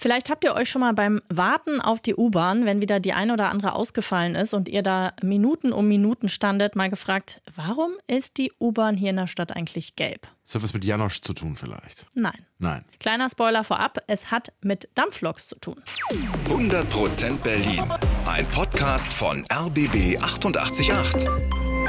Vielleicht habt ihr euch schon mal beim Warten auf die U-Bahn, wenn wieder die eine oder andere ausgefallen ist und ihr da Minuten um Minuten standet, mal gefragt, warum ist die U-Bahn hier in der Stadt eigentlich gelb? Das hat was mit Janosch zu tun vielleicht? Nein. Nein. Kleiner Spoiler vorab, es hat mit Dampfloks zu tun. 100% Berlin. Ein Podcast von RBB 888.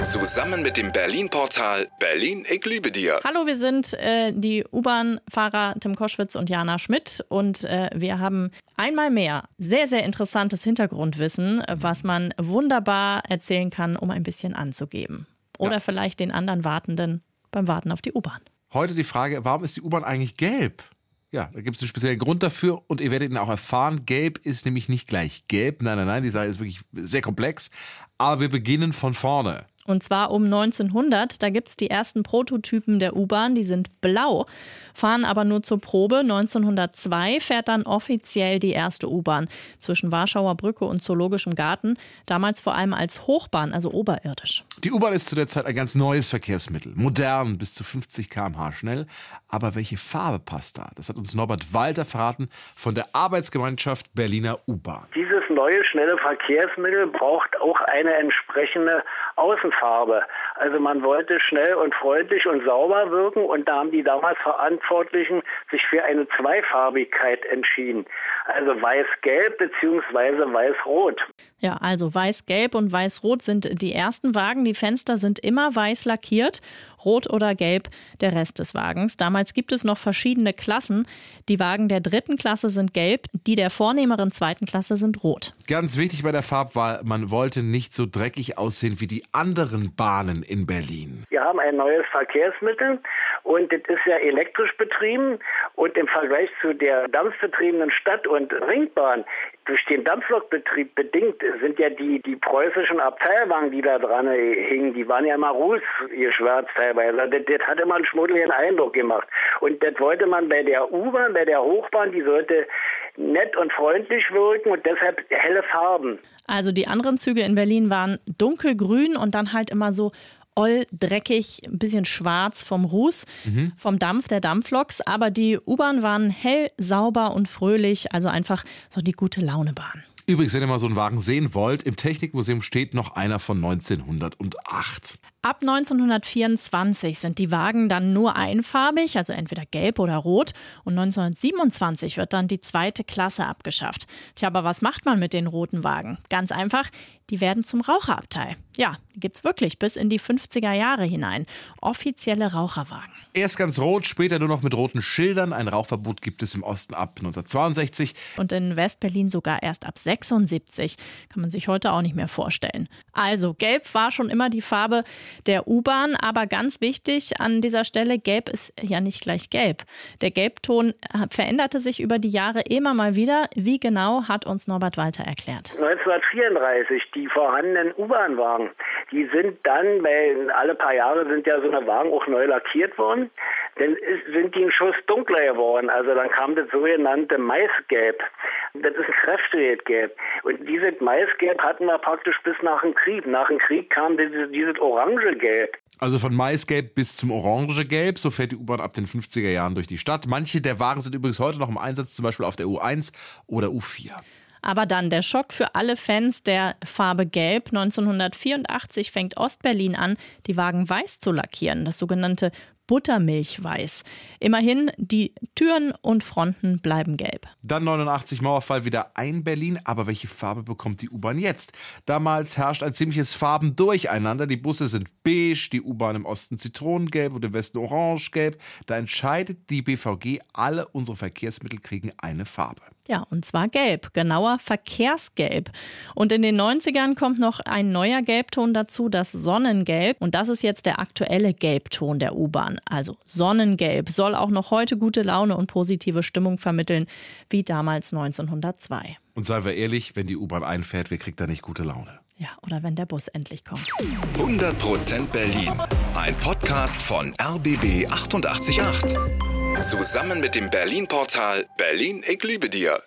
Zusammen mit dem Berlin-Portal Berlin, ich liebe dir. Hallo, wir sind äh, die U-Bahn-Fahrer Tim Koschwitz und Jana Schmidt und äh, wir haben einmal mehr sehr, sehr interessantes Hintergrundwissen, was man wunderbar erzählen kann, um ein bisschen anzugeben. Oder Ja. vielleicht den anderen Wartenden beim Warten auf die U-Bahn. Heute die Frage, warum ist die U-Bahn eigentlich gelb? Ja, da gibt es einen speziellen Grund dafür und ihr werdet ihn auch erfahren. Gelb ist nämlich nicht gleich gelb. Nein, nein, nein, die Sache ist wirklich sehr komplex. Aber wir beginnen von vorne. Und zwar um 1900, da gibt es die ersten Prototypen der U-Bahn, die sind blau, fahren aber nur zur Probe. 1902 fährt dann offiziell die erste U-Bahn zwischen Warschauer Brücke und Zoologischem Garten, damals vor allem als Hochbahn, also oberirdisch. Die U-Bahn ist zu der Zeit ein ganz neues Verkehrsmittel. Modern, bis zu 50 km/h schnell. Aber welche Farbe passt da? Das hat uns Norbert Walter verraten von der Arbeitsgemeinschaft Berliner U-Bahn. Dieses neue schnelle Verkehrsmittel braucht auch eine entsprechende Außenfarbe. Also man wollte schnell und freundlich und sauber wirken und da haben die damals Verantwortlichen sich für eine Zweifarbigkeit entschieden. Also weiß-gelb beziehungsweise weiß-rot. Ja, also weiß-gelb und weiß-rot sind die ersten Wagen. Die Fenster sind immer weiß lackiert, rot oder gelb der Rest des Wagens. Damals gibt es noch verschiedene Klassen. Die Wagen der dritten Klasse sind gelb, die der vornehmeren zweiten Klasse sind rot. Ganz wichtig bei der Farbwahl, man wollte nicht so dreckig aussehen wie die anderen Bahnen in Berlin. Wir haben ein neues Verkehrsmittel und das ist ja elektrisch betrieben und im Vergleich zu der dampfbetriebenen Stadt- und Ringbahn durch den Dampflokbetrieb bedingt sind ja die, die preußischen Abteilwagen, die da dran hingen, die waren ja immer rußgeschwärzt teilweise. Das, das hat immer einen schmuddeligen Eindruck gemacht. Und das wollte man bei der U-Bahn, bei der Hochbahn, die sollte nett und freundlich wirken und deshalb helle Farben. Also die anderen Züge in Berlin waren dunkelgrün und dann halt immer so oll, dreckig, ein bisschen schwarz vom Ruß, vom Dampf der Dampfloks. Aber die U-Bahn waren hell, sauber und fröhlich, also einfach so die gute Launebahn. Übrigens, wenn ihr mal so einen Wagen sehen wollt, im Technikmuseum steht noch einer von 1908. Ab 1924 sind die Wagen dann nur einfarbig, also entweder gelb oder rot. Und 1927 wird dann die zweite Klasse abgeschafft. Tja, aber was macht man mit den roten Wagen? Ganz einfach, die werden zum Raucherabteil. Ja, gibt's wirklich bis in die 50er Jahre hinein. Offizielle Raucherwagen. Erst ganz rot, später nur noch mit roten Schildern. Ein Rauchverbot gibt es im Osten ab 1962. Und in Westberlin sogar erst ab 76. Kann man sich heute auch nicht mehr vorstellen. Also, gelb war schon immer die Farbe der U-Bahn, aber ganz wichtig an dieser Stelle, gelb ist ja nicht gleich gelb. Der Gelbton äh, veränderte sich über die Jahre immer mal wieder. Wie genau hat uns Norbert Walter erklärt. 1934 die vorhandenen U-Bahn-Wagen, die sind dann, weil alle paar Jahre sind ja so eine Wagen auch neu lackiert worden, dann ist, sind die einen Schuss dunkler geworden. Also dann kam das sogenannte Maisgelb. Das ist ein Kräftegelb. Und dieses Maisgelb hatten wir praktisch bis nach dem Krieg. Nach dem Krieg kam dieses, dieses Orangegelb. Also von Maisgelb bis zum Orangegelb, so fährt die U-Bahn ab den 50er Jahren durch die Stadt. Manche der Wagen sind übrigens heute noch im Einsatz, zum Beispiel auf der U1 oder U4. Aber dann der Schock für alle Fans der Farbe Gelb. 1984 fängt Ostberlin an, die Wagen weiß zu lackieren, das sogenannte Buttermilchweiß. Immerhin, die Türen und Fronten bleiben gelb. Dann 89 Mauerfall wieder ein Berlin, aber welche Farbe bekommt die U-Bahn jetzt? Damals herrscht ein ziemliches Farbendurcheinander. Die Busse sind beige, die U-Bahn im Osten zitronengelb und im Westen orangegelb. Da entscheidet die BVG, alle unsere Verkehrsmittel kriegen eine Farbe. Ja, und zwar gelb, genauer Verkehrsgelb. Und in den 90ern kommt noch ein neuer Gelbton dazu, das Sonnengelb. Und das ist jetzt der aktuelle Gelbton der U-Bahn. Also Sonnengelb soll auch noch heute gute Laune und positive Stimmung vermitteln, wie damals 1902. Und seien wir ehrlich, wenn die U-Bahn einfährt, wer kriegt da nicht gute Laune? Ja, oder wenn der Bus endlich kommt. 100% Berlin. Ein Podcast von RBB 888. Zusammen mit dem Berlin-Portal Berlin, ich liebe dir.